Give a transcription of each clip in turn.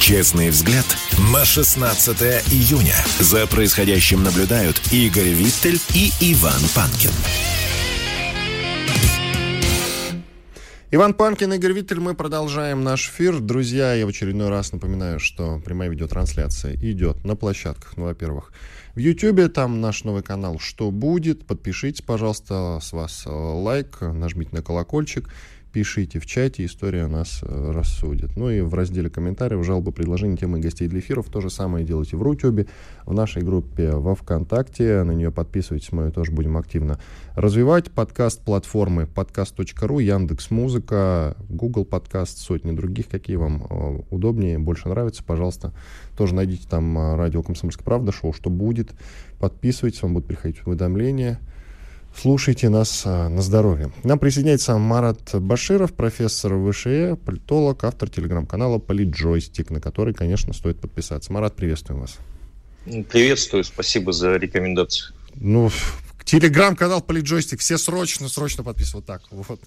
Честный взгляд на 16 июня. За происходящим наблюдают Игорь Виттель и Иван Панкин. Иван Панкин, Игорь Виттель, мы продолжаем наш эфир. Друзья, я в очередной раз напоминаю, что прямая видеотрансляция идет на площадках, ну, во-первых, в Ютьюбе, там наш новый канал «Что будет?». Подпишитесь, пожалуйста, с вас лайк, нажмите на колокольчик пишите в чате, история нас э, рассудит. Ну и в разделе комментариев, жалобы, предложения, темы гостей для эфиров. То же самое делайте в Рутюбе, в нашей группе во Вконтакте. На нее подписывайтесь, мы ее тоже будем активно развивать. Подкаст платформы подкаст.ру, Яндекс Музыка, Google Подкаст, сотни других, какие вам э, удобнее, больше нравятся, пожалуйста. Тоже найдите там э, радио «Комсомольская правда», шоу «Что будет?». Подписывайтесь, вам будут приходить уведомления. Слушайте нас а, на здоровье. К нам присоединяется Марат Баширов, профессор ВШЭ, политолог, автор телеграм-канала «Политджойстик», на который, конечно, стоит подписаться. Марат, приветствуем вас. Приветствую, спасибо за рекомендацию. Ну, телеграм-канал «Политджойстик», все срочно, срочно подписывают. Так, вот.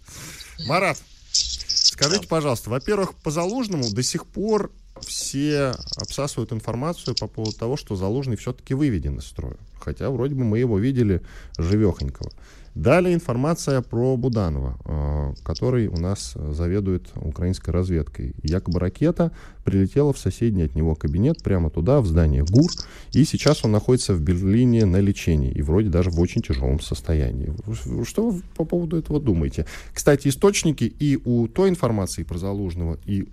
Марат, скажите, пожалуйста, во-первых, по Залужному до сих пор все обсасывают информацию по поводу того, что Залужный все-таки выведен из строя. Хотя вроде бы мы его видели живехонького. Далее информация про Буданова, э, который у нас заведует украинской разведкой. Якобы ракета прилетела в соседний от него кабинет, прямо туда, в здание ГУР, и сейчас он находится в Берлине на лечении, и вроде даже в очень тяжелом состоянии. Что вы по поводу этого думаете? Кстати, источники и у той информации про Залужного, и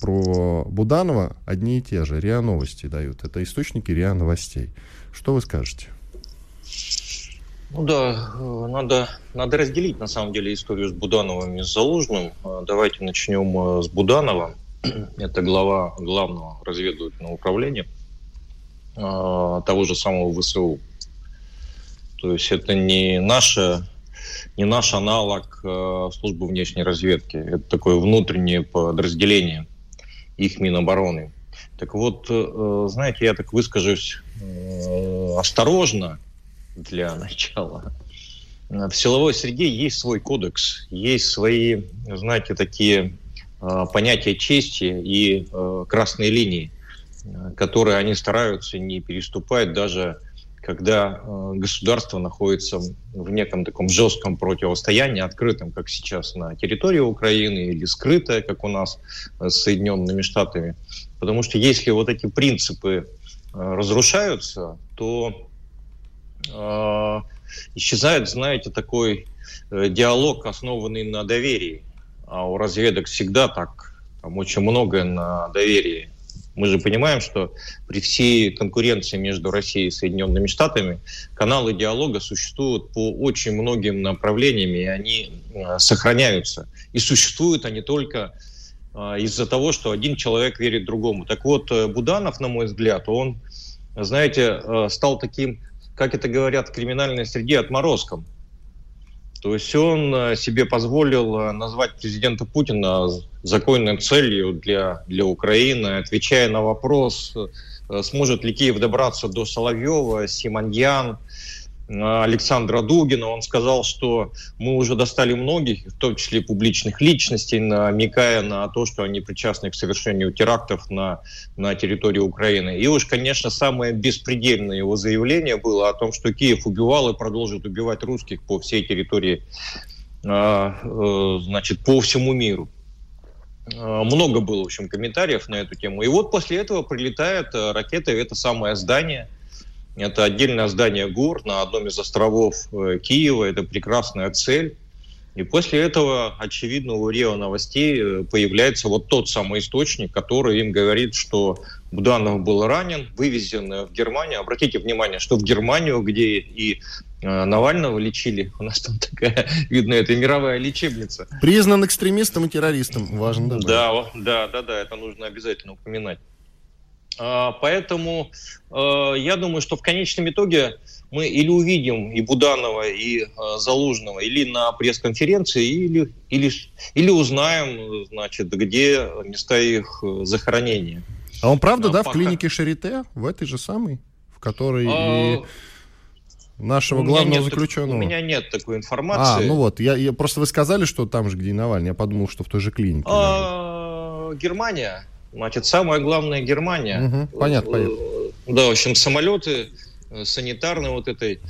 про Буданова одни и те же. РИА Новости дают. Это источники РИА Новостей. Что вы скажете? Ну да, э, надо, надо разделить на самом деле историю с Будановым и с Залужным. Э, давайте начнем э, с Буданова. Это глава главного разведывательного управления того же самого ВСУ. То есть это не наша не наш аналог службы внешней разведки. Это такое внутреннее подразделение их Минобороны. Так вот, э, знаете, я так выскажусь э, осторожно для начала. В силовой среде есть свой кодекс, есть свои, знаете, такие э, понятия чести и красные линии, которые они стараются не переступать даже когда э, государство находится в неком таком жестком противостоянии, открытом, как сейчас на территории Украины, или скрытое, как у нас э, с Соединенными Штатами. Потому что если вот эти принципы э, разрушаются, то э, исчезает, знаете, такой диалог, основанный на доверии. А у разведок всегда так, там очень многое на доверии мы же понимаем, что при всей конкуренции между Россией и Соединенными Штатами каналы диалога существуют по очень многим направлениям, и они э, сохраняются. И существуют они только э, из-за того, что один человек верит другому. Так вот, э, Буданов, на мой взгляд, он, знаете, стал таким, как это говорят в криминальной среде, отморозком. То есть он э, себе позволил э, назвать президента Путина законной целью для, для Украины, отвечая на вопрос, э, сможет ли Киев добраться до Соловьева, Симоньян, Александра Дугина. Он сказал, что мы уже достали многих, в том числе публичных личностей, намекая на то, что они причастны к совершению терактов на, на территории Украины. И уж, конечно, самое беспредельное его заявление было о том, что Киев убивал и продолжит убивать русских по всей территории, а, э, значит, по всему миру. А, много было, в общем, комментариев на эту тему. И вот после этого прилетает э, ракета это самое здание – это отдельное здание ГУР на одном из островов э, Киева. Это прекрасная цель. И после этого, очевидно, у РИО новостей э, появляется вот тот самый источник, который им говорит, что Буданов был ранен, вывезен в Германию. Обратите внимание, что в Германию, где и э, Навального лечили, у нас там такая, видно, это мировая лечебница. Признан экстремистом и террористом, важно добавить. Да, да, да, да, это нужно обязательно упоминать. А, поэтому э, я думаю, что в конечном итоге мы или увидим и Буданова, и э, Залужного, или на пресс-конференции, или, или, или узнаем, значит, где места их э, захоронения. А он правда, а, да, пока... в клинике Шарите, в этой же самой, в которой а... и нашего главного нет, заключенного? У меня нет такой информации. А, ну вот, я, я, просто вы сказали, что там же, где и Навальный, я подумал, что в той же клинике. А, Германия, значит, самая главная Германия. Угу, понятно, понятно. Да, в общем, самолеты Э, санитарной вот этой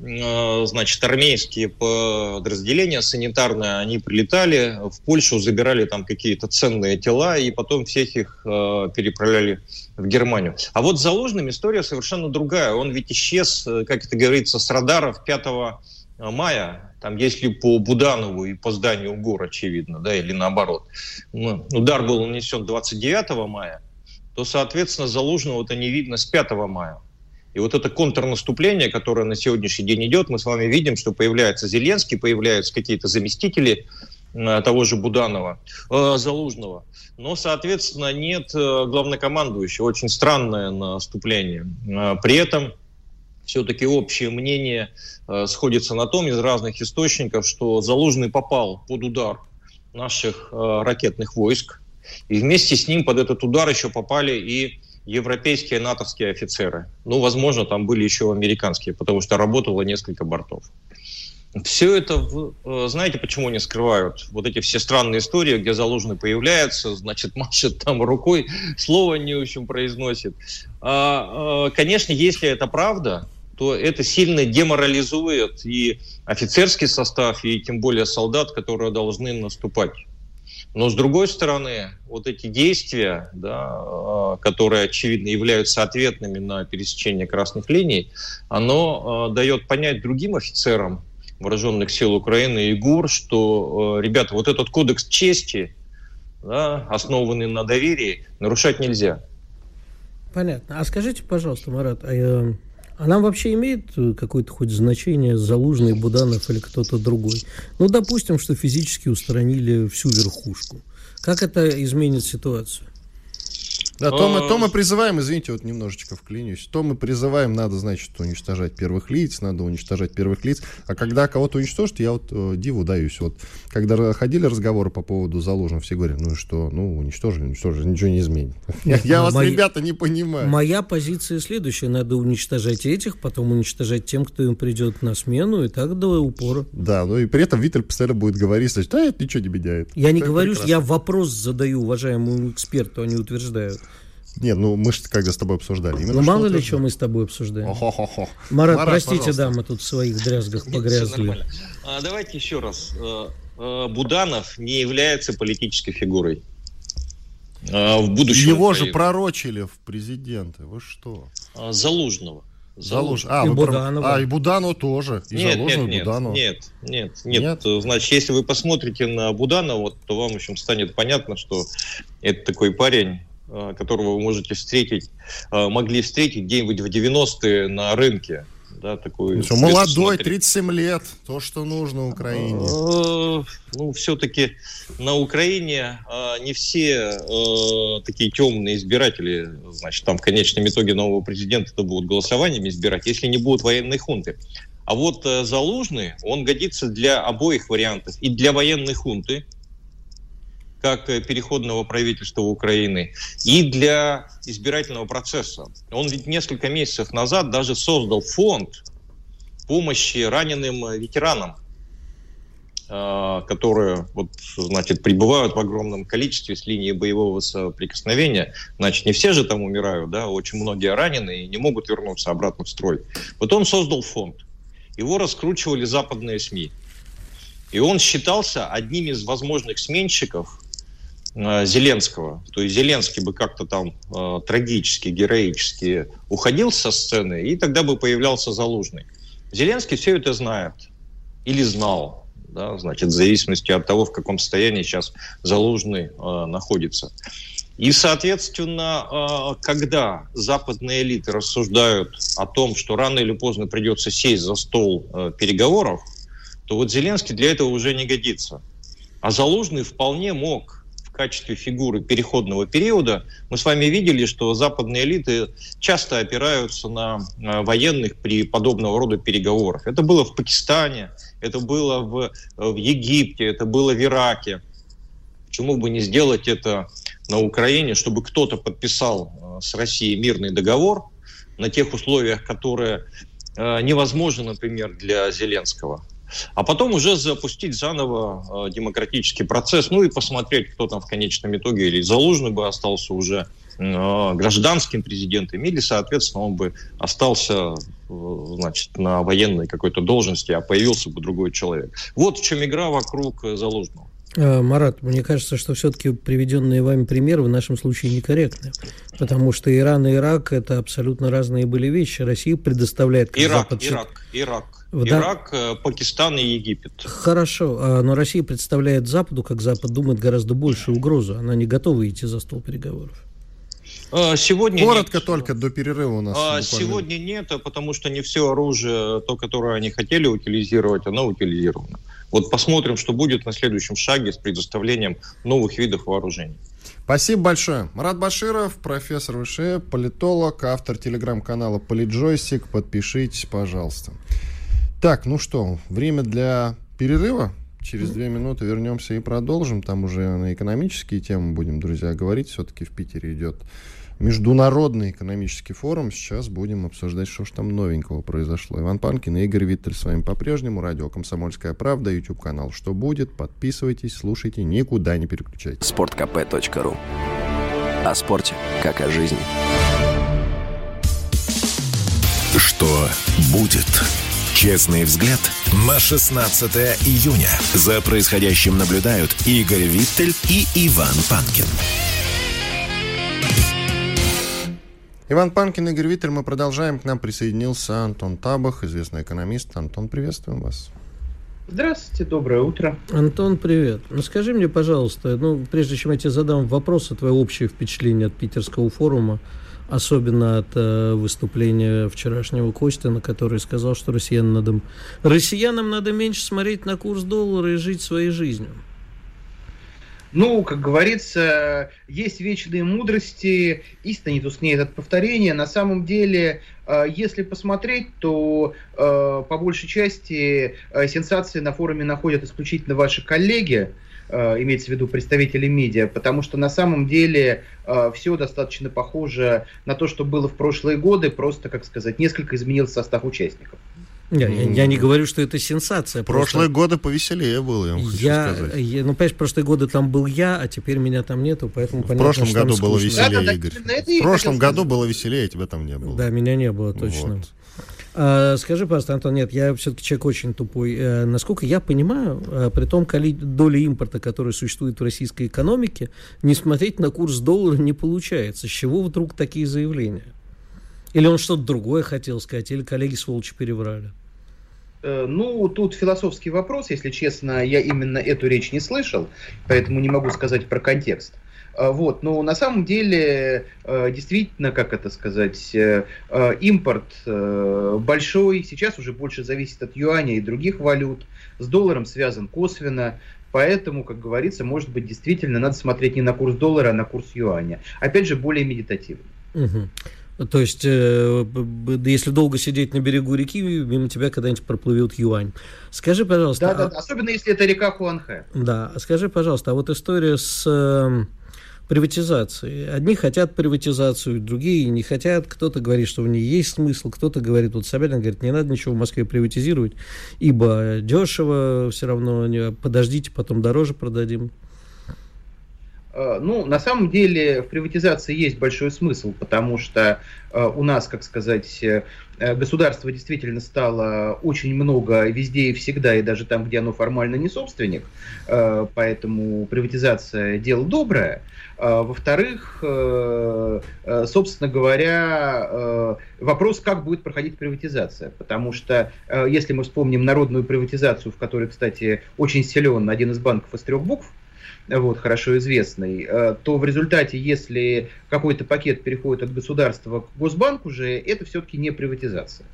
э, значит, армейские подразделения санитарные, они прилетали в Польшу, забирали там какие-то ценные тела, и потом всех их э, переправляли в Германию. А вот с Заложным история совершенно другая. Он ведь исчез, э, как это говорится, с радаров 5 мая, там, если по Буданову и по зданию ГОР, очевидно, да, или наоборот. Ну, удар был нанесен 29 мая, то, соответственно, Залужного-то не видно с 5 мая. И вот это контрнаступление, которое на сегодняшний день идет, мы с вами видим, что появляется Зеленский, появляются какие-то заместители э, того же Буданова, э, Залужного. Но, соответственно, нет э, главнокомандующего. Очень странное наступление. Э, при этом все-таки общее мнение э, сходится на том из разных источников, что Залужный попал под удар наших э, ракетных войск. И вместе с ним под этот удар еще попали и европейские натовские офицеры. Ну, возможно, там были еще американские, потому что работало несколько бортов. Все это, э, знаете, почему не скрывают? Вот эти все странные истории, где заложенный появляется, значит, машет там рукой, слова не очень произносит. А, а, конечно, если это правда, то это сильно деморализует и офицерский состав, и тем более солдат, которые должны наступать. Но с другой стороны, вот эти действия, да, а, которые, очевидно, являются ответными на пересечение красных линий, оно э, дает понять другим офицерам вооруженных сил Украины и ГУР, что, э, ребята, вот этот кодекс чести, да, основанный на доверии, нарушать нельзя. Понятно. А скажите, пожалуйста, Марат, а, э, а нам вообще имеет э, какое-то хоть значение Залужный, Буданов или кто-то другой? Ну, допустим, что физически устранили всю верхушку. Как это изменит ситуацию? Да, то мы, то мы призываем, извините, вот немножечко вклинюсь, то мы призываем, надо, значит, уничтожать первых лиц, надо уничтожать первых лиц, а когда кого-то уничтожить, я вот э, диву даюсь, вот, когда ходили разговоры по поводу заложенных, все говорят, ну и что, ну, уничтожили, уничтожили, ничего не изменит. Я вас, ребята, не понимаю. Моя позиция следующая, надо уничтожать этих, потом уничтожать тем, кто им придет на смену, и так до упора. Да, ну и при этом Виталь постоянно будет говорить, что да, это ничего не меняет. Я не говорю, я вопрос задаю уважаемому эксперту, они утверждают. Нет, ну мы же когда с тобой обсуждали. Именно ну мало ли, что мы с тобой обсуждаем. О-хо-хо-хо. Марат, Марат, простите, пожалуйста. да, мы тут в своих дрязгах погрязли. А, давайте еще раз. Э, э, Буданов не является политической фигурой. А, в будущем. Его же пророчили в президенты. Вы что? А, Залужного. Залуж. А, и Буданова. А, и Буданова тоже. И нет, нет, нет, Буданова. нет, нет, нет, нет. Значит, если вы посмотрите на Буданова, то вам, в общем, станет понятно, что это такой парень, которого вы можете встретить, э, могли встретить где-нибудь в 90-е на рынке. Да, такой что, молодой, 37 лет, то, что нужно Украине. Э, ну, все-таки на Украине не все такие темные избиратели, значит, там в конечном итоге нового президента будут голосованиями избирать, если не будут военной хунты. А вот Залужный, он годится для обоих вариантов. И для военной хунты, как э, переходного правительства Украины, и для избирательного процесса. Он ведь несколько месяцев назад даже создал фонд помощи раненым э, ветеранам, э, которые вот, значит, прибывают в огромном количестве с линии боевого соприкосновения. Значит, не все же там умирают, да, очень многие ранены и не могут вернуться обратно в строй. Вот он создал фонд. Его раскручивали западные СМИ. И он считался одним из возможных сменщиков Зеленского. То есть Зеленский бы как-то там э, трагически, героически уходил со сцены, и тогда бы появлялся Залужный. Зеленский все это знает или знал, да, значит, в зависимости от того, в каком состоянии сейчас Залужный э, находится. И, соответственно, э, когда западные элиты рассуждают о том, что рано или поздно придется сесть за стол э, переговоров, то вот Зеленский для этого уже не годится. А Залужный вполне мог качестве фигуры переходного периода. Мы с вами видели, что западные элиты часто опираются на военных при подобного рода переговорах. Это было в Пакистане, это было в, в Египте, это было в Ираке. Почему бы не сделать это на Украине, чтобы кто-то подписал э, с Россией мирный договор на тех условиях, которые э, невозможны, например, для Зеленского а потом уже запустить заново э, демократический процесс, ну и посмотреть, кто там в конечном итоге, или Залужный бы остался уже э, гражданским президентом, или, соответственно, он бы остался э, значит, на военной какой-то должности, а появился бы другой человек. Вот в чем игра вокруг Залужного. Э, Марат, мне кажется, что все-таки приведенные вами примеры в нашем случае некорректны, потому что Иран и Ирак – это абсолютно разные были вещи. Россия предоставляет... Ирак, Запад... Ирак, Ирак. Да. Ирак, э, Пакистан и Египет. Хорошо, а, но Россия представляет Западу, как Запад думает, гораздо большую угрозу. Она не готова идти за стол переговоров. А, сегодня Коротко нет. только до перерыва у нас. А, сегодня нет, потому что не все оружие, то, которое они хотели утилизировать, оно утилизировано. Вот посмотрим, что будет на следующем шаге с предоставлением новых видов вооружений. Спасибо большое. Марат Баширов, профессор ВШ, политолог, автор телеграм-канала Политджойсик. Подпишитесь, пожалуйста. Так, ну что, время для перерыва. Через две минуты вернемся и продолжим. Там уже на экономические темы будем, друзья, говорить. Все-таки в Питере идет Международный экономический форум. Сейчас будем обсуждать, что же там новенького произошло. Иван Панкин и Игорь Виттель с вами по-прежнему. Радио «Комсомольская правда», YouTube-канал «Что будет?». Подписывайтесь, слушайте, никуда не переключайтесь. Спорткп.ру О спорте, как о жизни. Что будет? Честный взгляд на 16 июня. За происходящим наблюдают Игорь Виттель и Иван Панкин. Иван Панкин, Игорь Виттель, мы продолжаем. К нам присоединился Антон Табах, известный экономист. Антон, приветствуем вас. Здравствуйте, доброе утро. Антон, привет. Ну скажи мне, пожалуйста, ну прежде чем я тебе задам вопрос, твое общее впечатление от питерского форума, особенно от э, выступления вчерашнего Костина, который сказал, что россиянам надо, россиянам надо меньше смотреть на курс доллара и жить своей жизнью. Ну, как говорится, есть вечные мудрости, истина не тускнеет от повторения. На самом деле, э, если посмотреть, то э, по большей части э, сенсации на форуме находят исключительно ваши коллеги, имеется в виду представители медиа, потому что на самом деле все достаточно похоже на то, что было в прошлые годы, просто, как сказать, несколько изменился состав участников. Я, я, я не говорю, что это сенсация. Прошлые просто... годы повеселее было, я вам хочу я, сказать. Я, ну, понимаешь, прошлые годы там был я, а теперь меня там нету, поэтому В понятно, прошлом году было веселее, да, Игорь. Да, В прошлом году было веселее, а тебя там не было. Да, меня не было, точно. Вот. А, скажи, пожалуйста, Антон, нет, я все-таки человек очень тупой. А, насколько я понимаю, а, при том доля импорта, которая существует в российской экономике, не смотреть на курс доллара не получается. С чего вдруг такие заявления? Или он что-то другое хотел сказать, или коллеги сволочи переврали? Э, ну, тут философский вопрос, если честно, я именно эту речь не слышал, поэтому не могу сказать про контекст. Э, вот, но на самом деле, э, действительно, как это сказать, импорт большой, сейчас уже больше зависит от юаня и других валют, с долларом связан косвенно, Поэтому, как говорится, может быть, действительно надо смотреть не на курс доллара, а на курс юаня. Опять же, более медитативно. Угу. То есть, э, если долго сидеть на берегу реки, мимо тебя когда-нибудь проплывет юань. Скажи, пожалуйста... Да, да, а... особенно если это река Хуанхэ. Да, скажи, пожалуйста, а вот история с э, приватизацией. Одни хотят приватизацию, другие не хотят. Кто-то говорит, что в ней есть смысл, кто-то говорит, вот Собянин говорит, не надо ничего в Москве приватизировать, ибо дешево все равно, подождите, потом дороже продадим. Э, ну, на самом деле в приватизации есть большой смысл, потому что э, у нас, как сказать, э, государство действительно стало очень много везде и всегда, и даже там, где оно формально не собственник, поэтому приватизация дело доброе. Во-вторых, собственно говоря, вопрос, как будет проходить приватизация. Потому что, если мы вспомним народную приватизацию, в которой, кстати, очень силен один из банков из трех букв, вот, хорошо известный, э, то в результате, если какой-то пакет переходит от государства к Госбанку уже, это все-таки не приватизация.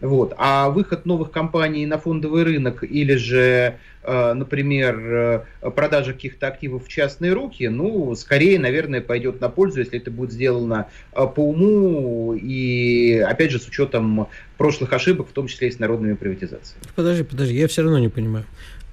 Вот. А выход новых компаний на фондовый рынок или же, э, например, э, продажа каких-то активов в частные руки, ну, скорее, наверное, пойдет на пользу, если это будет сделано по уму и, опять же, с учетом прошлых ошибок, в том числе и с народными приватизациями. Подожди, подожди, я все равно не понимаю.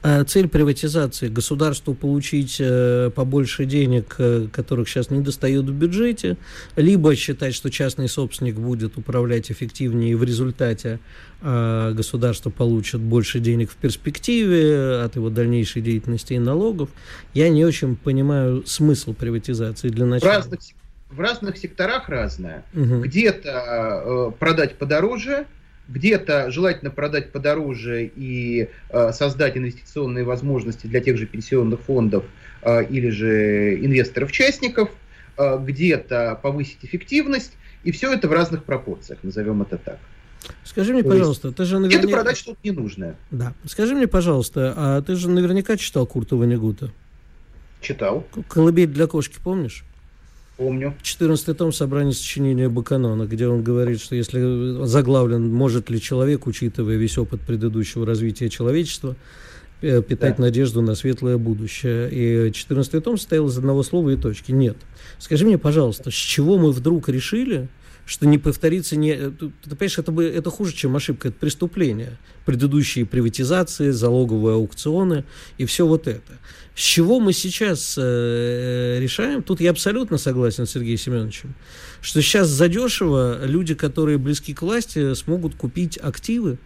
А цель приватизации государству получить э, побольше денег, э, которых сейчас не достает в бюджете, либо считать, что частный собственник будет управлять эффективнее, и в результате э, государство получит больше денег в перспективе от его дальнейшей деятельности и налогов. Я не очень понимаю смысл приватизации для начала. В разных, в разных секторах разное. Угу. Где-то э, продать подороже, где-то желательно продать подороже и э, создать инвестиционные возможности для тех же пенсионных фондов э, или же инвесторов-частников, э, где-то повысить эффективность, и все это в разных пропорциях, назовем это так. Скажи мне, пожалуйста, ты же наверняка... Это продать что-то ненужное. Да. Скажи мне, пожалуйста, а ты же наверняка читал Курта Ванегута? Читал. «Колыбель для кошки» помнишь? Помню. 14 том собрания сочинения Баканона, где он говорит, что если заглавлен «Может ли человек, учитывая весь опыт предыдущего развития человечества, э, питать да. надежду на светлое будущее. И 14 том состоял из одного слова и точки. Нет. Скажи мне, пожалуйста, с чего мы вдруг решили, что не повторится не... Э, ты, ты понимаешь, это, бы, это хуже, чем ошибка, это преступление. Предыдущие приватизации, залоговые аукционы и все вот это. С чего мы сейчас э, решаем? Тут я абсолютно согласен с Сергеем Семеновичем, что сейчас задешево люди, которые близки к власти, смогут купить активы,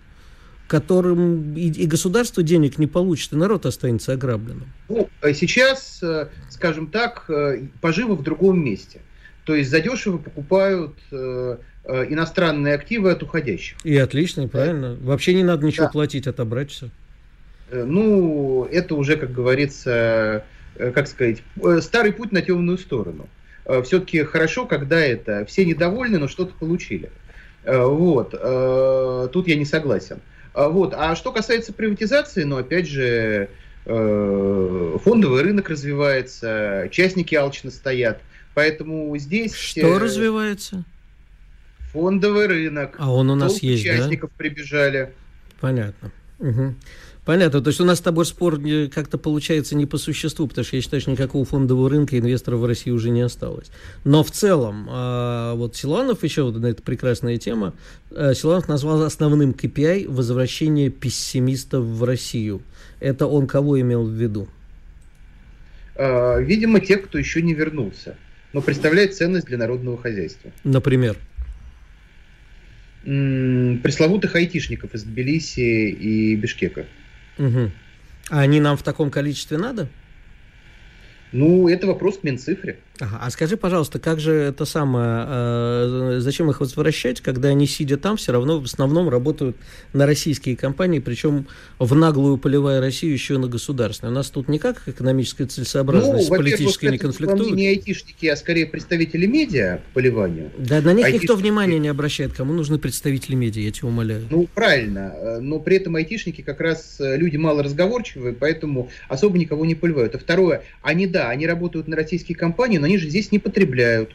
которым и, и государство денег не получит, и народ останется ограбленным. Ну, а сейчас, э, скажем так, э, поживы в другом месте. То есть задешево покупают э, иностранные активы от уходящих. И отлично, правильно. Вообще не надо ничего да. платить, отобрать все. Э, ну, это уже, как говорится, э, как сказать, э, старый путь на темную сторону. Все-таки хорошо, когда это все недовольны, но что-то получили. Вот, тут я не согласен. Вот, а что касается приватизации, ну, опять же, фондовый рынок развивается, частники алчно стоят, поэтому здесь... Что развивается? Фондовый рынок. А он у нас есть, участников да? прибежали. Понятно. Угу. Понятно. То есть у нас с тобой спор как-то получается не по существу, потому что я считаю, что никакого фондового рынка инвесторов в России уже не осталось. Но в целом, а, вот Силанов еще, вот это прекрасная тема, а, Силанов назвал основным KPI возвращение пессимистов в Россию. Это он кого имел в виду? А, видимо, те, кто еще не вернулся, но представляет ценность для народного хозяйства. Например? пресловутых айтишников из Тбилиси и Бишкека. Угу. А они нам в таком количестве надо? Ну, это вопрос к Минцифре. Ага. А скажи, пожалуйста, как же это самое, э, зачем их возвращать, когда они, сидя там, все равно в основном работают на российские компании, причем в наглую поливая Россию еще на государственную. У нас тут никак экономическая целесообразность ну, политическая не конфликтует. не айтишники, а скорее представители медиа поливанию. Да, на них айтишники... никто внимания не обращает. Кому нужны представители медиа, я тебя умоляю. Ну, правильно. Э, но при этом айтишники как раз э, люди мало разговорчивые, поэтому особо никого не поливают. А второе, они, да, они работают на российские компании, но они же здесь не потребляют.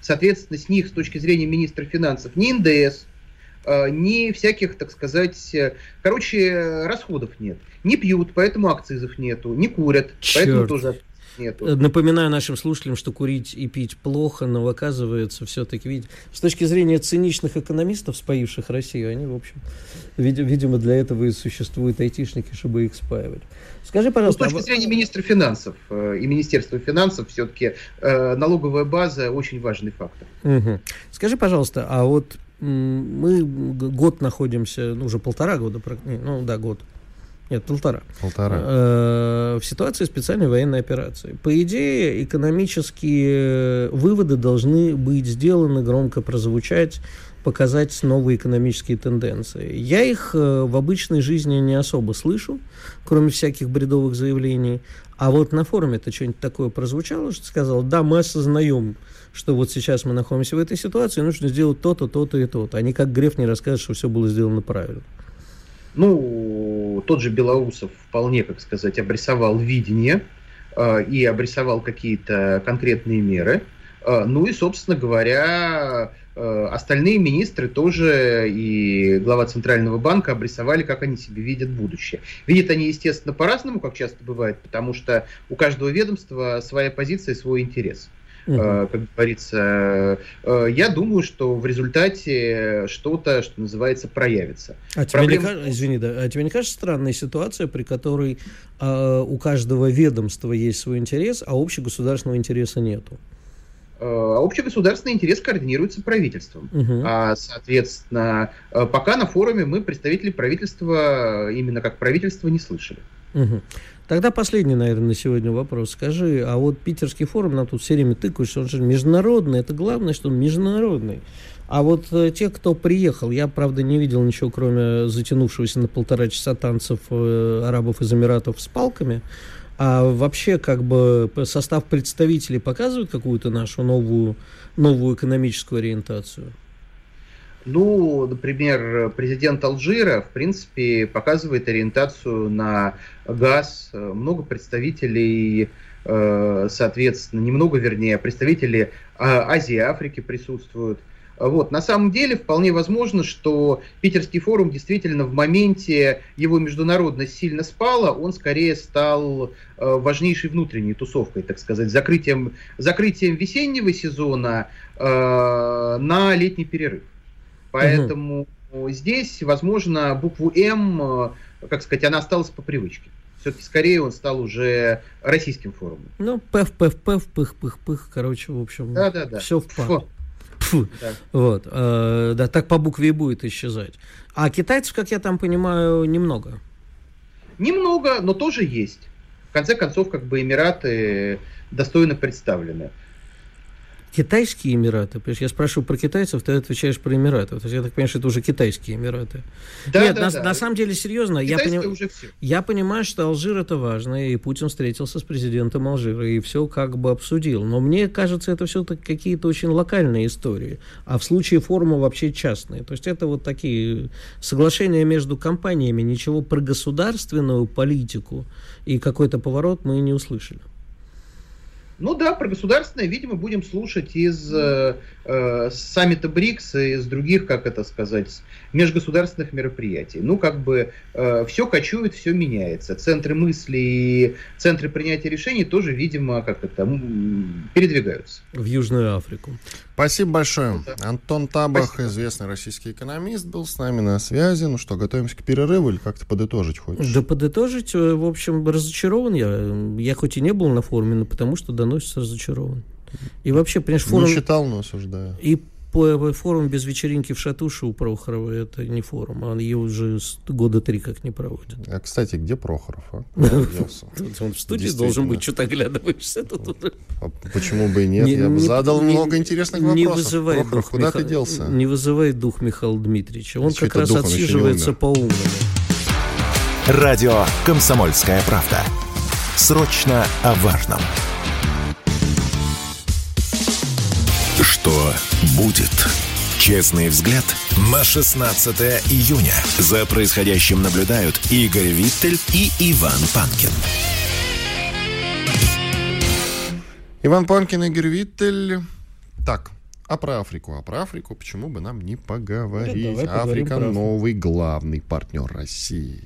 Соответственно, с них, с точки зрения министра финансов, ни НДС, э, ни всяких, так сказать, э, короче, расходов нет. Не пьют, поэтому акцизов нету, не курят, Черт. поэтому тоже нету. Напоминаю нашим слушателям, что курить и пить плохо, но оказывается, все-таки, видите, с точки зрения циничных экономистов, споивших Россию, они, в общем, видимо, для этого и существуют айтишники, чтобы их спаивать. Скажи, пожалуйста... Ну, с точки зрения министра финансов э, и Министерства финансов все-таки э, налоговая база очень важный фактор. Угу. Скажи, пожалуйста, а вот мы год находимся, ну, уже полтора года, ну да, год, нет, полтора. Полтора. Э, в ситуации специальной военной операции. По идее, экономические выводы должны быть сделаны, громко прозвучать показать новые экономические тенденции. Я их э, в обычной жизни не особо слышу, кроме всяких бредовых заявлений. А вот на форуме это что-нибудь такое прозвучало, что сказал, да, мы осознаем, что вот сейчас мы находимся в этой ситуации, нужно сделать то-то, то-то и то-то. Они как Греф не расскажут, что все было сделано правильно. Ну, тот же Белоусов вполне, как сказать, обрисовал видение э, и обрисовал какие-то конкретные меры. Э, ну и, собственно говоря, Э, остальные министры тоже и глава Центрального банка обрисовали, как они себе видят будущее. Видят они, естественно, по-разному, как часто бывает, потому что у каждого ведомства своя позиция и свой интерес. Угу. Как говорится, э, я думаю, что в результате что-то, что называется, проявится. А тебе, не, извини, да, а тебе не кажется странная ситуация, при которой э, у каждого ведомства есть свой интерес, а общегосударственного интереса нету? А общегосударственный интерес координируется правительством. Угу. А, соответственно, пока на форуме мы представителей правительства именно как правительства не слышали. Угу. Тогда последний, наверное, на сегодня вопрос. Скажи, а вот питерский форум нам тут все время тыкают, что он же международный. Это главное, что он международный. А вот э, те, кто приехал, я, правда, не видел ничего, кроме затянувшегося на полтора часа танцев э, арабов из Эмиратов с палками. А вообще, как бы, состав представителей показывает какую-то нашу новую, новую экономическую ориентацию? Ну, например, президент Алжира, в принципе, показывает ориентацию на газ. Много представителей, э, соответственно, немного, вернее, представители а, Азии и Африки присутствуют. Вот. На самом деле, вполне возможно, что Питерский форум действительно в моменте его международность сильно спала, он скорее стал э, важнейшей внутренней тусовкой, так сказать, закрытием, закрытием весеннего сезона э, на летний перерыв. Поэтому угу. здесь, возможно, букву М, э, как сказать, она осталась по привычке. Все-таки скорее он стал уже российским форумом. Ну, пф, пф, пф, пых, пых, пых, короче, в общем, да, да, да. все в пах. Фу. Да. Вот, э, да, так по букве и будет исчезать. А китайцев, как я там понимаю, немного. Немного, но тоже есть. В конце концов, как бы Эмираты достойно представлены. Китайские Эмираты? Я спрашиваю про китайцев, ты отвечаешь про Эмираты. То есть я так понимаю, что это уже китайские Эмираты. Да, Нет, да, на, да. на самом деле, серьезно, я, поним... я понимаю, что Алжир это важно, и Путин встретился с президентом Алжира, и все как бы обсудил. Но мне кажется, это все-таки какие-то очень локальные истории. А в случае форума вообще частные. То есть это вот такие соглашения между компаниями, ничего про государственную политику и какой-то поворот мы не услышали. Ну да, про государственное, видимо, будем слушать из э, э, саммита БРИКС и из других, как это сказать, межгосударственных мероприятий. Ну, как бы э, все кочует, все меняется. Центры мысли и центры принятия решений тоже, видимо, как это, передвигаются. В Южную Африку. Спасибо большое. Антон Табах, Спасибо. известный российский экономист, был с нами на связи. Ну что, готовимся к перерыву или как-то подытожить хочешь? Да подытожить, э, в общем, разочарован я. Я хоть и не был на форуме, но потому что доносится разочарован. И вообще, понимаешь, форум... Не читал, но осуждаю. И форум без вечеринки в Шатуше у Прохорова это не форум, он ее уже года три как не проводит. А, кстати, где Прохоров? А? Он в студии должен быть, что-то оглядываешься тут. А почему бы и нет? Я бы задал много интересных вопросов. Не куда ты делся? Не вызывай дух Михаила Дмитриевича. Он как раз отсиживается по-умному. Радио «Комсомольская правда». Срочно о важном. Что будет? Честный взгляд на 16 июня. За происходящим наблюдают Игорь Виттель и Иван Панкин. Иван Панкин, Игорь Виттель. Так, а про Африку? А про Африку почему бы нам не поговорить? Да, Африка новый главный партнер России.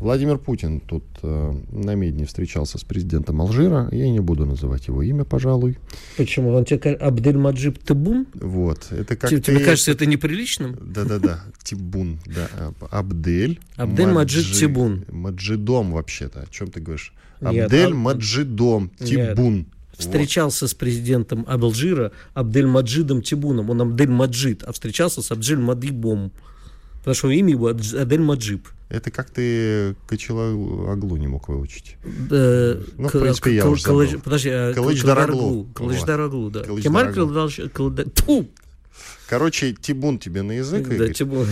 Владимир Путин тут э, на Медне встречался с президентом Алжира. Я не буду называть его имя, пожалуй. Почему? Он тебе Абдельмаджиб Тибун? Вот. Это как тебе, ты... тебе кажется это неприличным? Да-да-да. Тибун. Да. Абдель. Абдель Маджид Тибун. Маджидом вообще-то. О чем ты говоришь? Абдель Маджидом Тибун. Встречался вот. с президентом Алжира Абдель Маджидом Тибуном. Он Абдель Маджид, а встречался с Абдель Мадибом. Потому что имя его Адель Маджиб. Это как ты Качала Аглу не мог выучить? Да, ну, в принципе, я уже забыл. Подожди, Калыч Дороглу. Калыч Дороглу, да. Кемаль Короче, Тибун тебе на язык, Да, Тибун.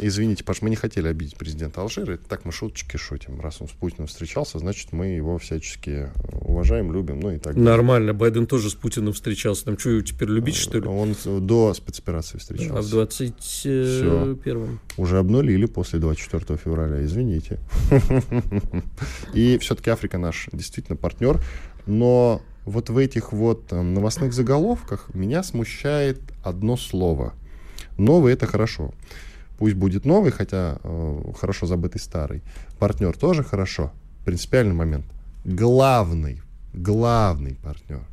Извините, Паш, мы не хотели обидеть президента Алжира. Так мы шуточки шутим. Раз он с Путиным встречался, значит, мы его всячески уважаем, любим, ну и так далее. Нормально. Байден тоже с Путиным встречался. Там что, его теперь любить, что ли? Он до спецоперации встречался. А в 21-м? Уже обнулили после 24 февраля, извините. И все-таки Африка наш действительно партнер. Но вот в этих вот э, новостных заголовках меня смущает одно слово. Новый это хорошо. Пусть будет новый, хотя э, хорошо забытый старый. Партнер тоже хорошо. Принципиальный момент. Главный, главный партнер.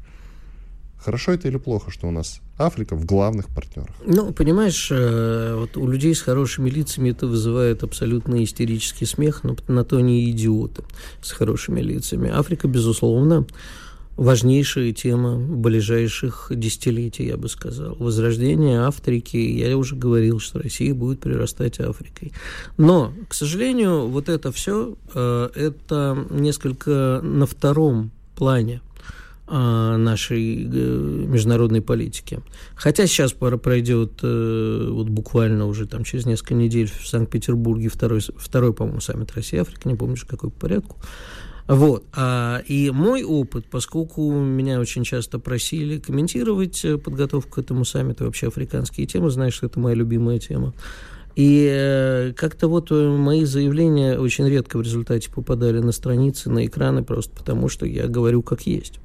Хорошо это или плохо, что у нас Африка в главных партнерах? Ну, понимаешь, э, вот у людей с хорошими лицами это вызывает абсолютно истерический смех, но на то они идиоты с хорошими лицами. Африка, безусловно, важнейшая тема ближайших десятилетий, я бы сказал. Возрождение Африки, я уже говорил, что Россия будет прирастать Африкой. Но, к сожалению, вот это все, э, это несколько на втором плане э, нашей э, международной политики. Хотя сейчас пора пройдет вот буквально уже там через несколько недель в Санкт-Петербурге второй, второй по-моему, саммит России-Африка, не помню, какой по порядку. Вот. А, и мой опыт, поскольку меня очень часто просили комментировать э, подготовку к этому саммиту, вообще африканские темы, знаешь, что это моя любимая тема. И э, как-то вот э, мои заявления очень редко в результате попадали на страницы, на экраны, просто потому что я говорю как есть.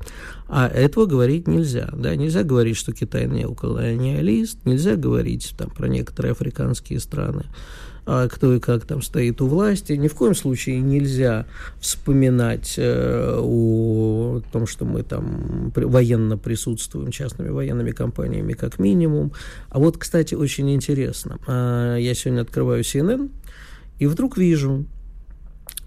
А этого говорить нельзя. Да? Нельзя говорить, что Китай неоколониалист, нельзя говорить там, про некоторые африканские страны кто и как там стоит у власти. Ни в коем случае нельзя вспоминать э, о том, что мы там военно присутствуем частными военными компаниями как минимум. А вот, кстати, очень интересно. А, я сегодня открываю CNN, и вдруг вижу,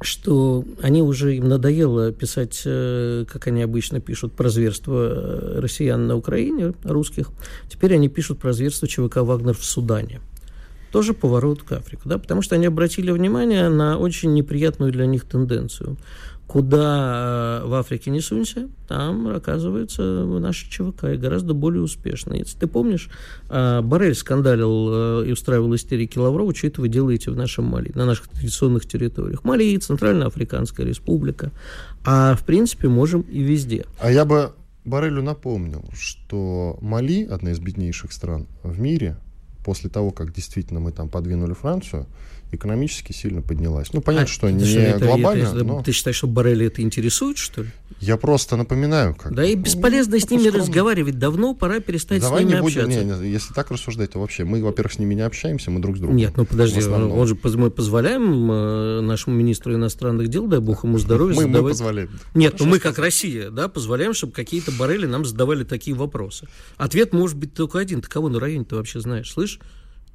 что они уже им надоело писать, э, как они обычно пишут, про зверство э, россиян на Украине, русских. Теперь они пишут про зверство ЧВК «Вагнер» в Судане тоже поворот к Африке, да, потому что они обратили внимание на очень неприятную для них тенденцию. Куда э, в Африке не сунься, там оказывается наши ЧВК и гораздо более успешные. Если ты помнишь, э, Барель скандалил э, и устраивал истерики Лаврову, что это вы делаете в нашем Мали, на наших традиционных территориях. Мали, Центральноафриканская республика, а в принципе можем и везде. А я бы Барелю напомнил, что Мали, одна из беднейших стран в мире, после того, как действительно мы там подвинули Францию, экономически сильно поднялась. Ну, понятно, а, что не это, глобально, это, но... Ты считаешь, что Барели это интересует, что ли? Я просто напоминаю. Как... Да и бесполезно ну, с ними скромно. разговаривать. Давно пора перестать Давай с ними не будем, общаться. Не, не, если так рассуждать, то вообще мы, во-первых, с ними не общаемся, мы друг с другом. Нет, ну подожди, он же, мы позволяем э, нашему министру иностранных дел, дай бог ему здоровья, мы, задавать... мы позволяем. Нет, ну мы как Россия, да, позволяем, чтобы какие-то Барели нам задавали такие вопросы. Ответ может быть только один. Ты кого на районе ты вообще знаешь, слышь?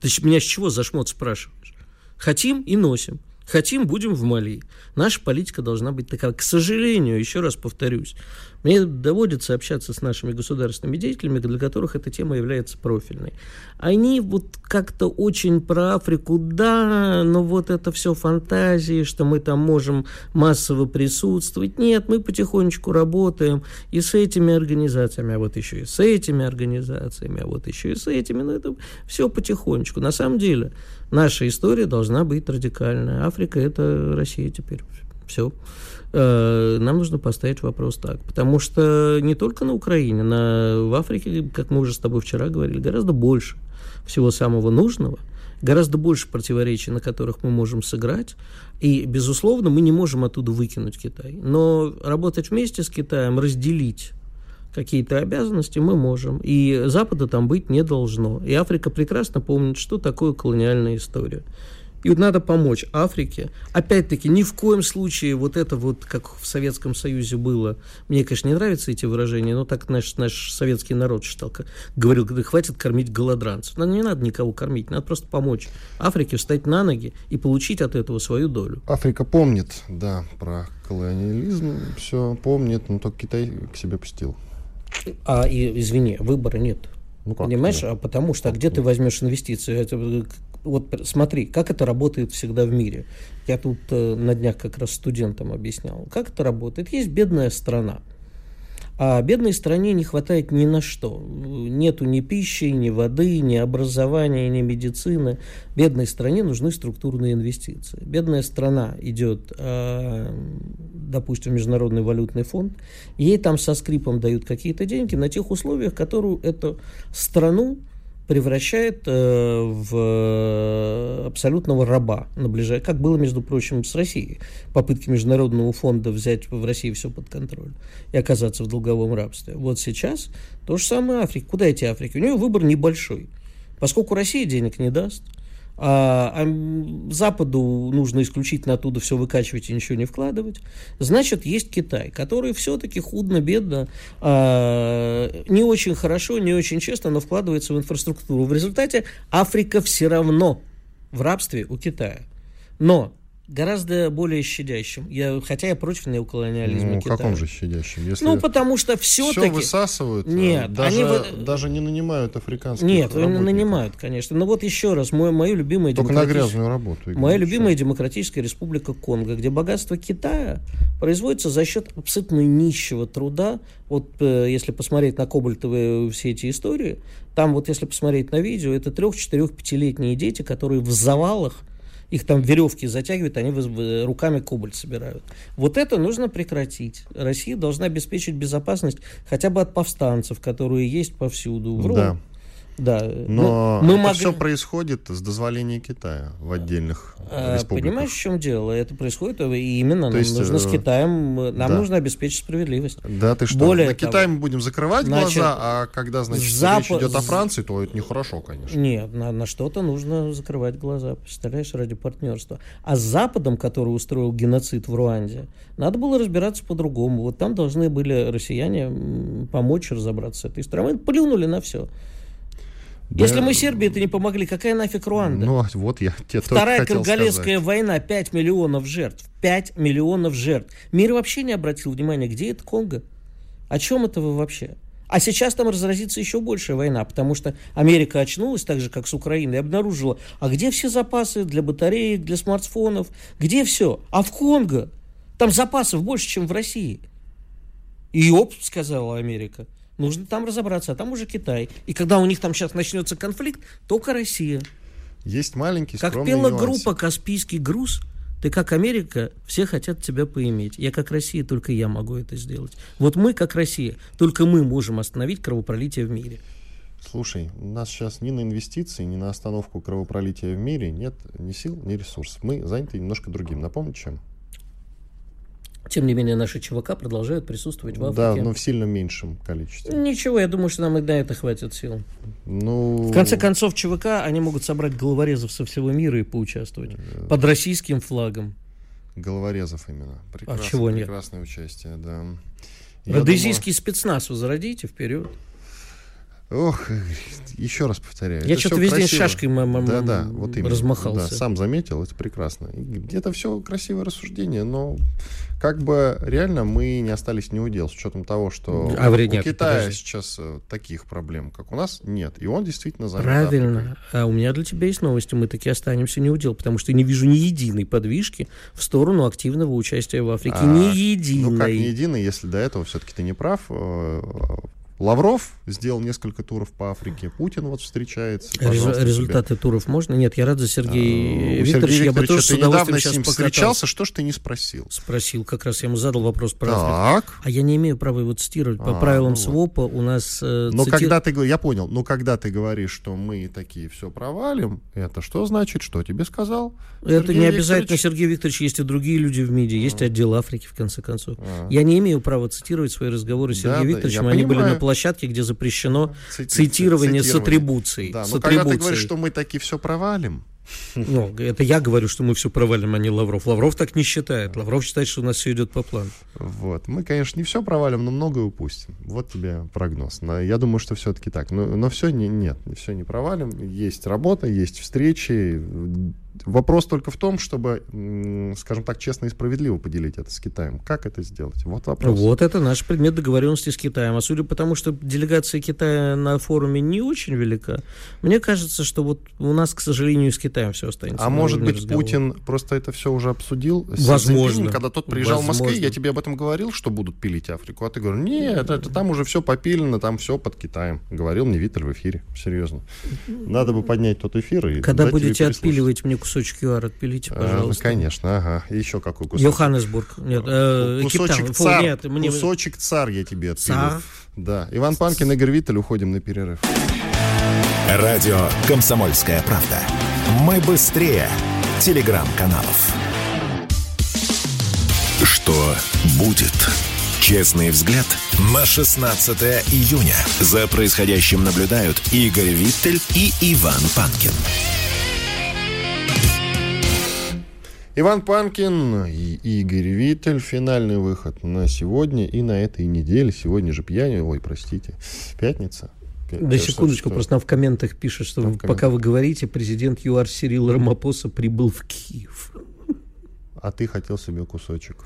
Ты меня с чего за шмот спрашиваешь? Хотим и носим. Хотим, будем в Мали. Наша политика должна быть такая. К сожалению, еще раз повторюсь, мне доводится общаться с нашими государственными деятелями, для которых эта тема является профильной. Они вот как-то очень про Африку, да, но вот это все фантазии, что мы там можем массово присутствовать. Нет, мы потихонечку работаем и с этими организациями, а вот еще и с этими организациями, а вот еще и с этими. Ну, это все потихонечку. На самом деле, наша история должна быть радикальная. Африка – это Россия теперь. Все. Э, нам нужно поставить вопрос так. Потому что не только на Украине, на, в Африке, как мы уже с тобой вчера говорили, гораздо больше всего самого нужного, гораздо больше противоречий, на которых мы можем сыграть. И, безусловно, мы не можем оттуда выкинуть Китай. Но работать вместе с Китаем, разделить какие-то обязанности мы можем. И Запада там быть не должно. И Африка прекрасно помнит, что такое колониальная история. И вот надо помочь Африке. Опять-таки, ни в коем случае вот это вот, как в Советском Союзе было, мне, конечно, не нравятся эти выражения, но так наш, наш советский народ считал, говорил, да хватит кормить голодранцев. Нам не надо никого кормить, надо просто помочь Африке встать на ноги и получить от этого свою долю. Африка помнит, да, про колониализм, все помнит, но только Китай к себе пустил. А, и, извини, выбора нет. Ну как, Понимаешь, нет? а потому что а где ты возьмешь инвестиции? Это вот смотри, как это работает всегда в мире. Я тут э, на днях как раз студентам объяснял. Как это работает? Есть бедная страна. А бедной стране не хватает ни на что. Нету ни пищи, ни воды, ни образования, ни медицины. Бедной стране нужны структурные инвестиции. Бедная страна идет, э, допустим, в Международный валютный фонд, ей там со скрипом дают какие-то деньги на тех условиях, которые эту страну превращает э, в абсолютного раба на ближай... как было, между прочим, с Россией. Попытки Международного фонда взять в России все под контроль и оказаться в долговом рабстве. Вот сейчас то же самое Африка. Куда идти Африке? У нее выбор небольшой. Поскольку Россия денег не даст, а, а Западу нужно исключительно оттуда все выкачивать и ничего не вкладывать, значит, есть Китай, который все-таки худно-бедно, а, не очень хорошо, не очень честно, но вкладывается в инфраструктуру. В результате Африка все равно в рабстве у Китая. Но гораздо более щадящим. Я, хотя я против неоколониализма ну, Китая. каком же щадящим? Если ну, потому что все-таки... Все высасывают. Нет, даже, они... даже не нанимают африканских Нет, не нанимают, конечно. Но вот еще раз, мой, мою любимую Только на грязную работу. Моя любимая демократическая республика Конго, где богатство Китая производится за счет абсолютно нищего труда. Вот э, если посмотреть на кобальтовые все эти истории, там вот если посмотреть на видео, это трех, четырех, пятилетние дети, которые в завалах их там веревки затягивают, они руками кобальт собирают. Вот это нужно прекратить. Россия должна обеспечить безопасность хотя бы от повстанцев, которые есть повсюду. Вру. Да. Да. Но мы это могли... все происходит с дозволения Китая в отдельных а, республиках. Понимаешь, в чем дело? Это происходит и именно То нам есть, нужно с э, Китаем, нам да. нужно обеспечить справедливость. Да, ты что? Более на того, Китай мы будем закрывать значит, глаза, а когда, значит, Зап... речь идет о Франции, то это нехорошо, конечно. Нет, на, на что-то нужно закрывать глаза, представляешь, ради партнерства. А с Западом, который устроил геноцид в Руанде, надо было разбираться по-другому. Вот там должны были россияне помочь разобраться с этой страной. Плюнули на все. Да. Если мы Сербии это не помогли, какая нафиг Руанда? Ну, вот я тебе Вторая Конголезская война, 5 миллионов жертв. 5 миллионов жертв. Мир вообще не обратил внимания, где это Конго? О чем это вы вообще? А сейчас там разразится еще большая война, потому что Америка очнулась так же, как с Украиной, и обнаружила, а где все запасы для батареек, для смартфонов? Где все? А в Конго? Там запасов больше, чем в России. И оп, сказала Америка. Нужно там разобраться, а там уже Китай. И когда у них там сейчас начнется конфликт, только Россия. Есть маленький Как пела нюансик. группа «Каспийский груз», ты как Америка, все хотят тебя поиметь. Я как Россия, только я могу это сделать. Вот мы как Россия, только мы можем остановить кровопролитие в мире. Слушай, у нас сейчас ни на инвестиции, ни на остановку кровопролития в мире нет ни сил, ни ресурсов. Мы заняты немножко другим. Напомню, чем? Тем не менее, наши ЧВК продолжают присутствовать в Африке. Да, но в сильно меньшем количестве. Ничего, я думаю, что нам и на это хватит сил. Ну... В конце концов, ЧВК, они могут собрать головорезов со всего мира и поучаствовать. Э, под российским флагом. Головорезов именно. Прекрас... А чего нет? Прекрасное участие, да. Родезийский думаю... спецназ возродите вперед. Ох, еще раз повторяю. Я что-то везде красиво. шашкой да, да, вот именно, размахался. Да, сам заметил, это прекрасно. Это все красивое рассуждение, но как бы реально мы не остались не удел, с учетом того, что а, у нет, Китая подожди. сейчас э, таких проблем, как у нас, нет. И он действительно занят Правильно. Африкой. А у меня для тебя есть новости. Мы таки останемся не удел, потому что я не вижу ни единой подвижки в сторону активного участия в Африке. А, ни единой. Ну как ни единой, если до этого все-таки ты не прав. Лавров сделал несколько туров по Африке. Путин вот встречается. Результаты себе. туров можно? Нет, я рад за Сергея а, Викторовича. Я бы тоже с удовольствием сейчас встречался, что ж ты не спросил? Спросил, как раз я ему задал вопрос про так. Африку. А я не имею права его цитировать. По а, правилам ну СВОПа у нас... Э, но цити... когда ты... Я понял. Но когда ты говоришь, что мы такие все провалим, это что значит? Что тебе сказал? Это Сергей не обязательно? Сергей Викторович. Есть и другие люди в МИДе. Есть а. отдел Африки, в конце концов. А. Я не имею права цитировать свои разговоры с Сергеем да, Викторовичем. Они понимаю. были на площадке, где запрещено Цити... цитирование, цитирование с атрибуцией. Да, с но атрибуцией. когда ты говоришь, что мы таки все провалим, ну, это я говорю, что мы все провалим, а не Лавров. Лавров так не считает. Лавров считает, что у нас все идет по плану. Вот. Мы, конечно, не все провалим, но многое упустим. Вот тебе прогноз. Я думаю, что все-таки так. Но, но все не, нет, все не провалим. Есть работа, есть встречи. Вопрос только в том, чтобы, скажем так, честно и справедливо поделить это с Китаем. Как это сделать? Вот вопрос. Вот это наш предмет договоренности с Китаем. А судя по тому, что делегация Китая на форуме не очень велика, мне кажется, что вот у нас, к сожалению, с Китаем все останется. А может быть, разговор. Путин просто это все уже обсудил? Возможно. когда тот приезжал Возможно. в Москву, я тебе об этом говорил, что будут пилить Африку. А ты говоришь, нет, это, там уже все попилено, там все под Китаем. Говорил мне Виттель в эфире. Серьезно. Надо бы поднять тот эфир и Когда будете отпиливать мне кусочек ЮАР, отпилите, а, пожалуйста. А, конечно, ага. И еще какой кусочек? Йоханнесбург. Нет, э, кусочек Кейптаун. цар. Фу, нет, мне... Кусочек цар я тебе отпилю. Цар? Да. Иван Панкин, Игорь Виттель, уходим на перерыв. Радио «Комсомольская правда». Мы быстрее телеграм-каналов. Что будет? Честный взгляд на 16 июня. За происходящим наблюдают Игорь Виттель и Иван Панкин. Иван Панкин и Игорь Виттель. Финальный выход на сегодня и на этой неделе. Сегодня же пьянь, ой, простите, пятница. Да, секундочку, просто нам в комментах пишут, что в пока вы говорите, президент ЮАР Сирил Рамапоса прибыл в Киев. А ты хотел себе кусочек.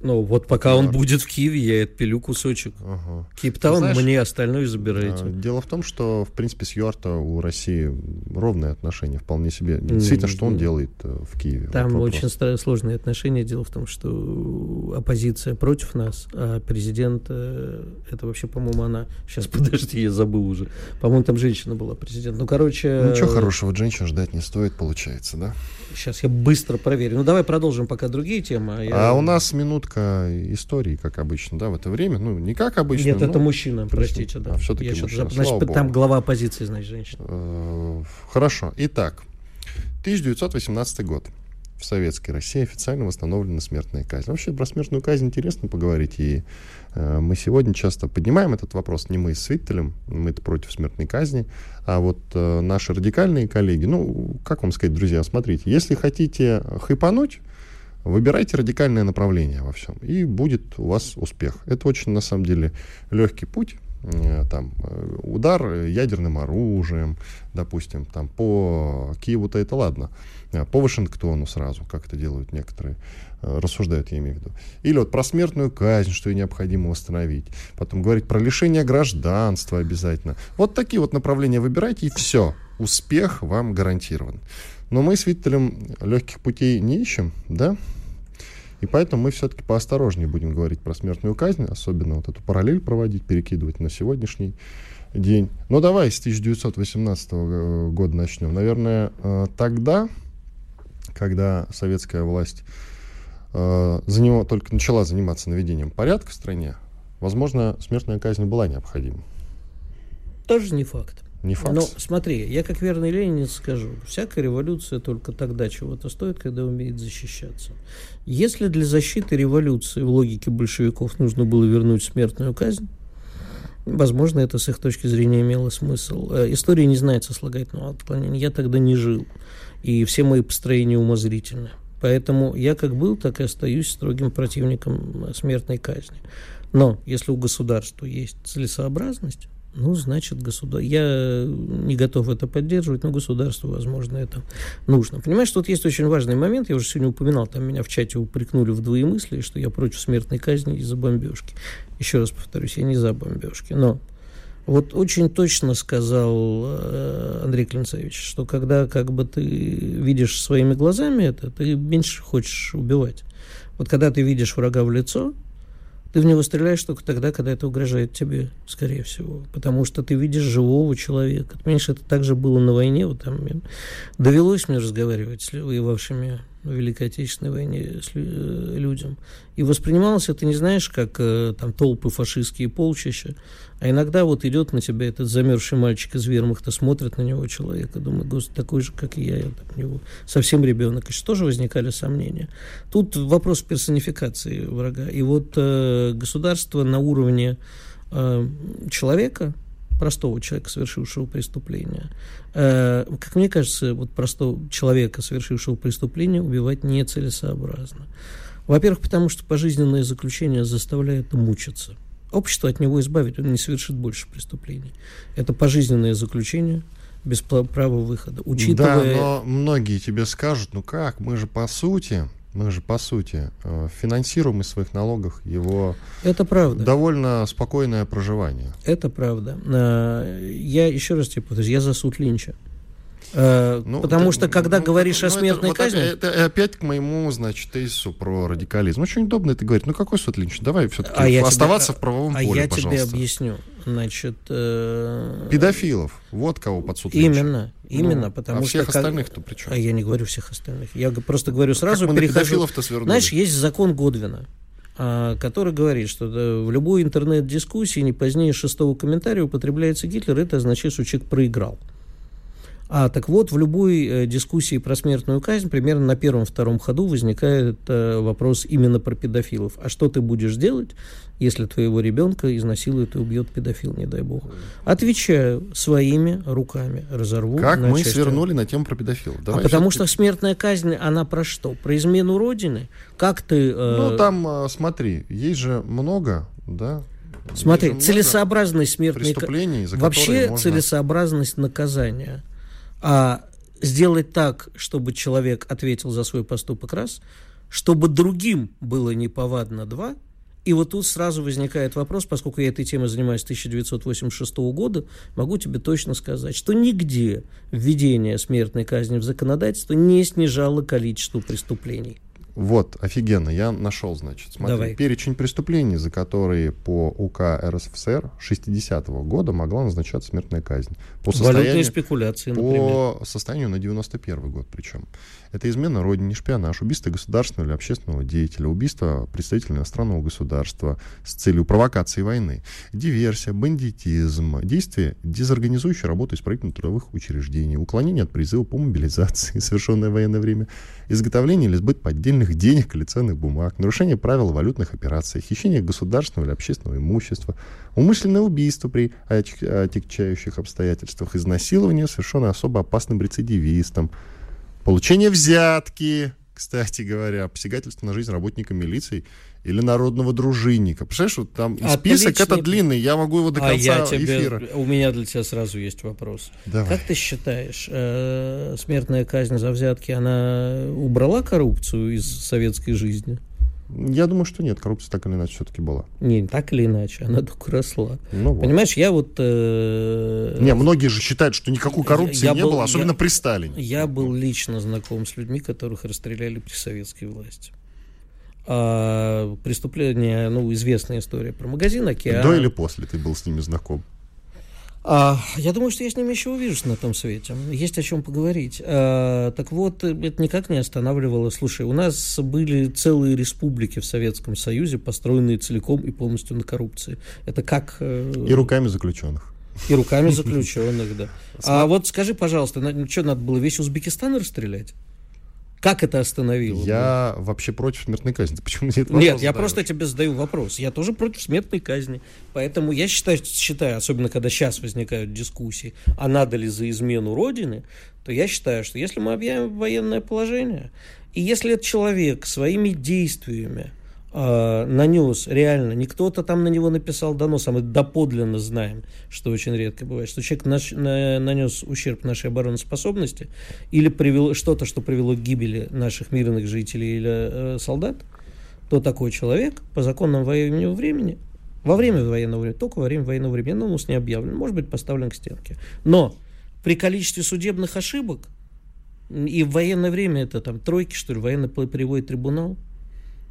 Ну, вот пока он будет в Киеве, я отпилю кусочек. Ага. Кейптаун, Знаешь, мне остальное забираете. А, Дело в том, что, в принципе, с ЮАР-то у России ровные отношения, вполне себе. Действительно, что он делает э, в Киеве? Там Вот вопрос. очень сложные отношения. Дело в том, что оппозиция против нас, а президент, э, это вообще, по-моему, она... Сейчас, подожди, я забыл уже. По-моему, там женщина была президент. Ну, короче... Ничего хорошего от женщин ждать не стоит, получается, да? Сейчас я быстро проверю. Ну, давай продолжим пока другие темы. А, я- А у нас минутка истории, как обычно, да, в это время. Ну, не как обычно. Нет, но, это мужчина, простите, да. А, всё-таки Я мужчина, слава Значит, там богу. глава оппозиции, значит, женщина. э, Хорошо. Итак, 1918 год. В Советской России официально восстановлена смертная казнь. Вообще про смертную казнь интересно поговорить. И мы сегодня часто поднимаем этот вопрос. Не мы с Виттелем, мы-то против смертной казни, а вот э, наши радикальные коллеги. Ну, как вам сказать, друзья, смотрите, если хотите хайпануть, Выбирайте радикальное направление во всем, и будет у вас успех. Это очень, на самом деле, легкий путь. Э, Там, э, удар ядерным оружием, допустим, там, по Киеву-то это ладно, А по Вашингтону сразу, как это делают некоторые, э, рассуждают, я имею в виду. Или вот про смертную казнь, что ее необходимо восстановить. Потом говорить про лишение гражданства обязательно. Вот такие вот направления выбирайте, и все. Успех вам гарантирован. Но мы с Виттелем легких путей не ищем, да? И поэтому мы все-таки поосторожнее будем говорить про смертную казнь, особенно вот эту параллель проводить, перекидывать на сегодняшний день. Но давай с 1918 э, года начнем. Наверное, э, тогда, когда советская власть э, за него только начала заниматься наведением порядка в стране, возможно, смертная казнь была необходима. Тоже не факт. Не факт. Но смотри, я как верный ленинец скажу, всякая революция только тогда чего-то стоит, когда умеет защищаться. Если для защиты революции в логике большевиков нужно было вернуть смертную казнь, возможно, это с их точки зрения имело смысл. Э, История не знает сослагательного отклонения. Я тогда не жил, и все мои построения умозрительны. Поэтому я как был, так и остаюсь строгим противником э, смертной казни. Но если у государства есть целесообразность, ну, значит, государ... я не готов это поддерживать, но государству, возможно, это нужно. Понимаешь, тут есть очень важный момент, я уже сегодня упоминал, там меня в чате упрекнули в двоемыслии, что я против смертной казни из-за бомбежки. Еще раз повторюсь, я не за бомбежки, но вот очень точно сказал э, Андрей Клинцевич, что когда как бы ты видишь своими глазами это, ты меньше хочешь убивать. Вот когда ты видишь врага в лицо, ты в него стреляешь только тогда, когда это угрожает тебе, скорее всего. Потому что ты видишь живого человека. Понимаешь, это также было на войне. Вот там довелось мне разговаривать с воевавшими в Великой Отечественной войне с э, людям. И воспринималось это, не знаешь, как э, там толпы фашистские полчища, а иногда вот идет на тебя этот замерзший мальчик из вермахта, смотрит на него человек и думает, господи, такой же, как и я, я там, него совсем ребенок. И тоже возникали сомнения. Тут вопрос персонификации врага. И вот э, государство на уровне э, человека, простого человека, совершившего преступление, э, как мне кажется, вот простого человека, совершившего преступление, убивать нецелесообразно. Во-первых, потому что пожизненное заключение заставляет мучиться. Общество от него избавить, он не совершит больше преступлений. Это пожизненное заключение без права выхода. Учитывая... Да, но многие тебе скажут, ну как, мы же по сути, мы же по сути э, финансируем из своих налогов его Это правда. довольно спокойное проживание. Это правда. Э, Я еще раз тебе повторюсь, я за суд Линча. Э, Ну, Потому ты- что, когда ну, говоришь ну, о это смертной вот казни... опять- Это, опять к моему, значит, тезису про радикализм. Очень удобно это говорить. Ну какой суд Линч? Давай все-таки А я тебе- оставаться в правовом а поле, я тебе пожалуйста. объясню. Значит, э, Педофилов. Вот кого под суд. Именно, именно, Ну, потому а что... всех остальных-то при чем? А я не говорю всех остальных. Я просто говорю сразу, как мы перехожу... педофилов-то свернули? Знаешь, есть закон Годвина, а, который говорит, что в любой интернет-дискуссии не позднее шестого комментария употребляется Гитлер, это означает, что человек проиграл. А так вот, в любой э, дискуссии про смертную казнь примерно на первом-втором ходу возникает э, вопрос именно про педофилов. А что ты будешь делать, если твоего ребенка изнасилует и убьет педофил, не дай бог? Отвечаю, своими руками разорву Как мы части. свернули на тему про педофилов? А Давай потому всё-таки- что смертная казнь, она про что? Про измену Родины? Как ты... э, Ну, там, э, смотри, есть же много, да? Смотри, целесообразность смертной казни... преступлений, за Вообще можно... целесообразность наказания. А сделать так, чтобы человек ответил за свой поступок раз, чтобы другим было неповадно два, и вот тут сразу возникает вопрос, поскольку я этой темой занимаюсь с 1986 года, могу тебе точно сказать, что нигде введение смертной казни в законодательство не снижало количество преступлений. Вот, офигенно, я нашел, значит. Смотри, Давай. перечень преступлений, за которые по УК РСФСР 60-го года могла назначаться смертная казнь. По Валютные состоянию, спекуляции, например. по состоянию на 91 год причем. Это измена родине, шпионаж, убийство государственного или общественного деятеля, убийство представителя иностранного государства с целью провокации войны, диверсия, бандитизм, действия, дезорганизующие работу исправительно-трудовых учреждений, уклонение от призыва по мобилизации, совершенное в военное время, изготовление или сбыт поддельных денег или ценных бумаг, нарушение правил валютных операций, хищение государственного или общественного имущества, умышленное убийство при отягчающих обстоятельствах, изнасилование, совершенное особо опасным рецидивистом, получение взятки, кстати говоря, посягательство на жизнь работника милиции или народного дружинника. Представляешь, вот там и список Отличный. это длинный, я могу его до А я конца тебе, эфира. у меня для тебя сразу есть вопрос. Давай. Как ты считаешь, э, смертная казнь за взятки, она убрала коррупцию из советской жизни? Я думаю, что нет, коррупция так или иначе все-таки была. Не, так или иначе, она только росла. Ну, вот. Понимаешь, я вот... э, Не, многие же считают, что никакой коррупции Я не был- было, особенно я- при Сталине. Я был лично знаком с людьми, которых расстреляли при советской власти. А преступление, ну, известная история про магазин «Океан». До или после ты был с ними знаком? А, я думаю, что я с ними еще увижусь на том свете. Есть о чем поговорить. А, так вот, это никак не останавливало. Слушай, у нас были целые республики в Советском Союзе, построенные целиком и полностью на коррупции. Это как... э, И руками заключенных. и руками заключенных, да. А вот скажи, пожалуйста, на- что надо было весь Узбекистан расстрелять? Как это остановило? Я вообще против смертной казни. Почему мне этот Нет, я задаешь? просто тебе задаю вопрос. Я тоже против смертной казни. Поэтому я считаю, считаю, особенно когда сейчас возникают дискуссии, а надо ли за измену Родины, то я считаю, что если мы объявим военное положение, и если этот человек своими действиями э, нанес реально, не кто-то там на него написал донос, а мы доподлинно знаем, что очень редко бывает, что человек наш- на- нанес ущерб нашей обороноспособности или привело что-то, что привело к гибели наших мирных жителей или э, солдат, то такой человек по законам военного времени, во время военного времени, только во время военного времени, ну, не объявлен, может быть поставлен к стенке. Но при количестве судебных ошибок, и в военное время это там тройки, что ли, военно-полевой трибунал,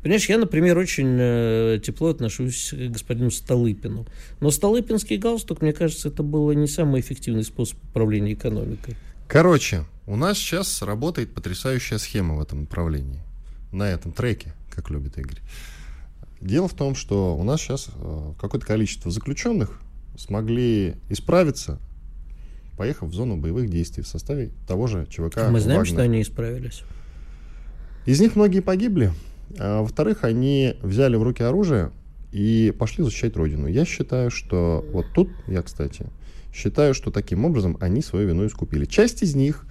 Понимаешь, я, например, очень э, тепло отношусь к господину Столыпину. Но Столыпинский галстук, мне кажется, это было не самый эффективный способ управления экономикой. Короче, у нас сейчас работает потрясающая схема в этом направлении. На этом треке, как любит Игорь. Дело в том, что у нас сейчас э, какое-то количество заключенных смогли исправиться, поехав в зону боевых действий в составе того же ЧВК мы знаем, «Вагнер». что они исправились. Из них многие погибли. А во-вторых, они взяли в руки оружие и пошли защищать родину. Я считаю, что вот тут, я, кстати, считаю, что таким образом они свою вину искупили. Часть из них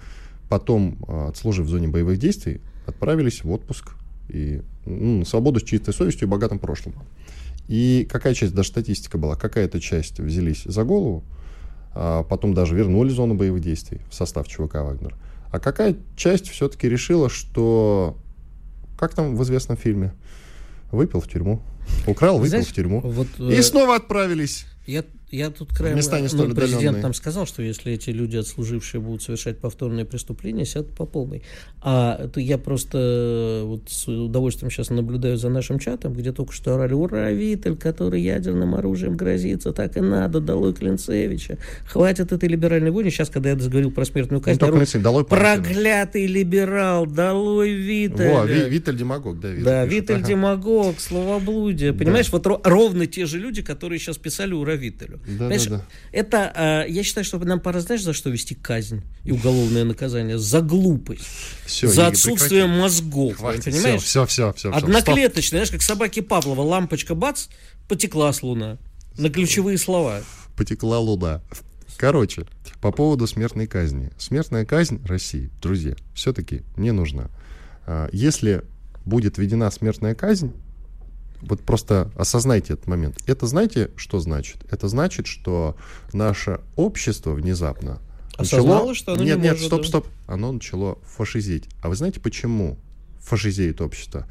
потом, а, отслужив в зоне боевых действий, отправились в отпуск и ну, на свободу с чистой совестью и богатым прошлым. И какая часть, даже статистика была, какая-то часть взялись за голову, а потом даже вернули зону боевых действий в состав ЧВК «Вагнер». А какая часть все-таки решила, что, как там в известном фильме, выпил в тюрьму, украл, выпил Знаешь, в тюрьму, Вот, и э, снова отправились. Я, я тут краем... места не ну, столь президент отдаленные. нам сказал, что если эти люди, отслужившие, будут совершать повторные преступления, сядут по полной. А это я просто э, вот с удовольствием сейчас наблюдаю за нашим чатом, где только что орали «Ура, Виттель, который ядерным оружием грозится, так и надо, долой Клинцевича, хватит этой либеральной войны». Сейчас, когда я заговорил про смертную Не казнь, только ору, Лысый, долой Панкина. проклятый либерал, долой Виттеля. Во, Ви- Виттель демагог, да, Виттель Да, пишет. Виттель Ага. демагог, словоблудие. Понимаешь, вот ро- ровно те же люди, которые сейчас писали «Ура, правителю. Да, да, да. Это, э, я считаю, что нам пора, знаешь, за что вести казнь и уголовное наказание? За глупость. Все, за отсутствие прекрати. мозгов. Хватит, понимаешь? Все, все, все. все Одноклеточное, знаешь, как собаки Павлова, лампочка, бац, потекла с луна. На ключевые слова. Потекла луна. Короче, по поводу смертной казни. Смертная казнь России, друзья, все-таки не нужна. А, если будет введена смертная казнь, вот просто осознайте этот момент. Это знаете, что значит? Это значит, что наше общество внезапно Осознало, начало... что оно Нет, не нет, может, стоп, стоп. Оно начало фашизить. А вы знаете, почему фашизеет общество?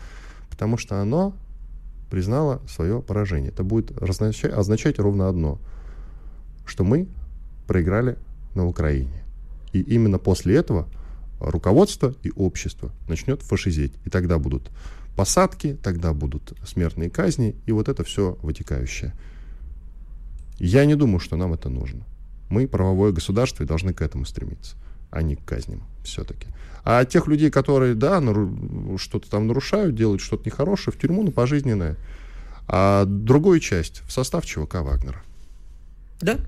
Потому что оно признало свое поражение. Это будет означать, означать ровно одно, что мы проиграли на Украине. И именно после этого руководство и общество начнет фашизеть. И тогда будут посадки, тогда будут смертные казни, и вот это все вытекающее. Я не думаю, что нам это нужно. Мы правовое государство и должны к этому стремиться, а не к казням все-таки. А тех людей, которые, да, что-то там нарушают, делают что-то нехорошее, в тюрьму на пожизненное. А другую часть в состав ЧВК Вагнера. Да,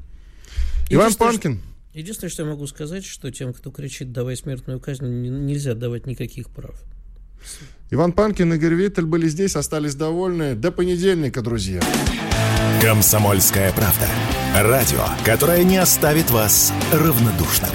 Иван Панкин. Единственное, что я могу сказать, что тем, кто кричит «давай смертную казнь», нельзя давать никаких прав. Иван Панкин и Игорь Виттель были здесь, остались довольны. До понедельника, друзья. Комсомольская правда. Радио, которое не оставит вас равнодушным.